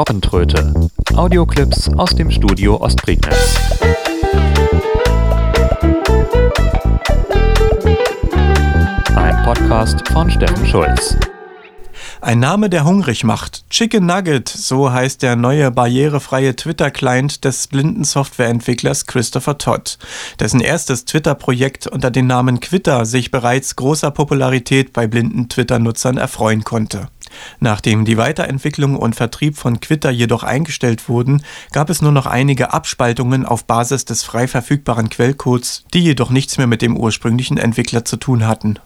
Robbentröte. Audioclips aus dem Studio Ostprignitz. Ein Podcast von Steffen Schulz. Ein Name, der hungrig macht. Chicken Nugget, so heißt der neue barrierefreie Twitter-Client des blinden Softwareentwicklers Christopher Todd, dessen erstes Twitter-Projekt unter dem Namen Quitter sich bereits großer Popularität bei blinden Twitter-Nutzern erfreuen konnte. Nachdem die Weiterentwicklung und Vertrieb von Quitter jedoch eingestellt wurden, gab es nur noch einige Abspaltungen auf Basis des frei verfügbaren Quellcodes, die jedoch nichts mehr mit dem ursprünglichen Entwickler zu tun hatten.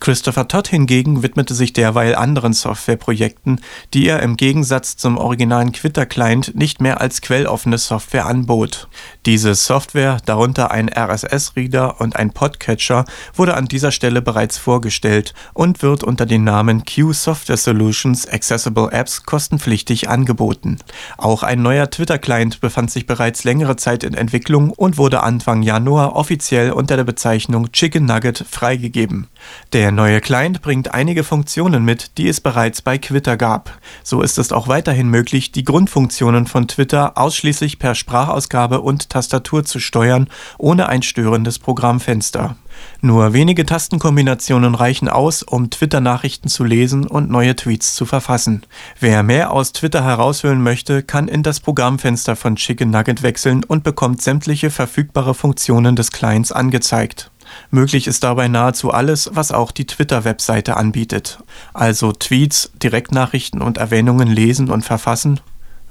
Christopher Todd hingegen widmete sich derweil anderen Softwareprojekten, die er im Gegensatz zum originalen Quitter-Client nicht mehr als quelloffene Software anbot. Diese Software, darunter ein RSS-Reader und ein Podcatcher, wurde an dieser Stelle bereits vorgestellt und wird unter dem Namen Q Software Solutions Accessible Apps kostenpflichtig angeboten. Auch ein neuer Twitter-Client befand sich bereits längere Zeit in Entwicklung und wurde Anfang Januar offiziell unter der Bezeichnung Chicken Nugget freigegeben. Der neue Client bringt einige Funktionen mit, die es bereits bei Twitter gab. So ist es auch weiterhin möglich, die Grundfunktionen von Twitter ausschließlich per Sprachausgabe und Tastatur zu steuern, ohne ein störendes Programmfenster. Nur wenige Tastenkombinationen reichen aus, um Twitter-Nachrichten zu lesen und neue Tweets zu verfassen. Wer mehr aus Twitter heraushöhlen möchte, kann in das Programmfenster von Chicken Nugget wechseln und bekommt sämtliche verfügbare Funktionen des Clients angezeigt. Möglich ist dabei nahezu alles, was auch die Twitter-Webseite anbietet. Also Tweets, Direktnachrichten und Erwähnungen lesen und verfassen,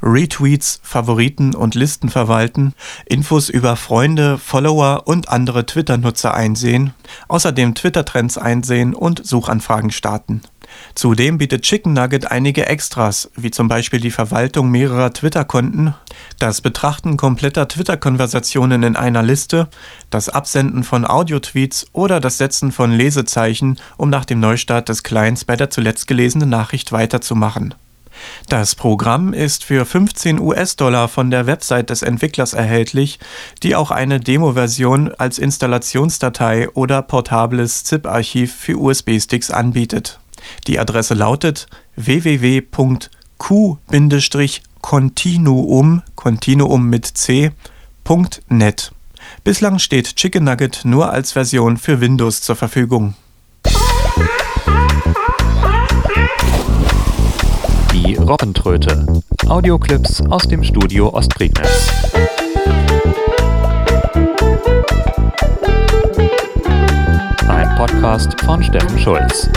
Retweets, Favoriten und Listen verwalten, Infos über Freunde, Follower und andere Twitter-Nutzer einsehen, außerdem Twitter-Trends einsehen und Suchanfragen starten. Zudem bietet Chicken Nugget einige Extras, wie zum Beispiel die Verwaltung mehrerer Twitter-Konten, das Betrachten kompletter Twitter-Konversationen in einer Liste, das Absenden von Audio-Tweets oder das Setzen von Lesezeichen, um nach dem Neustart des Clients bei der zuletzt gelesenen Nachricht weiterzumachen. Das Programm ist für 15 US-Dollar von der Website des Entwicklers erhältlich, die auch eine Demo-Version als Installationsdatei oder portables ZIP-Archiv für USB-Sticks anbietet. Die Adresse lautet www.q-continuum, Continuum mit c.net. Bislang steht Chicken Nugget nur als Version für Windows zur Verfügung. Die Robbentröte. Audioclips aus dem Studio Ostprignitz. Ein Podcast von Steffen Schulz.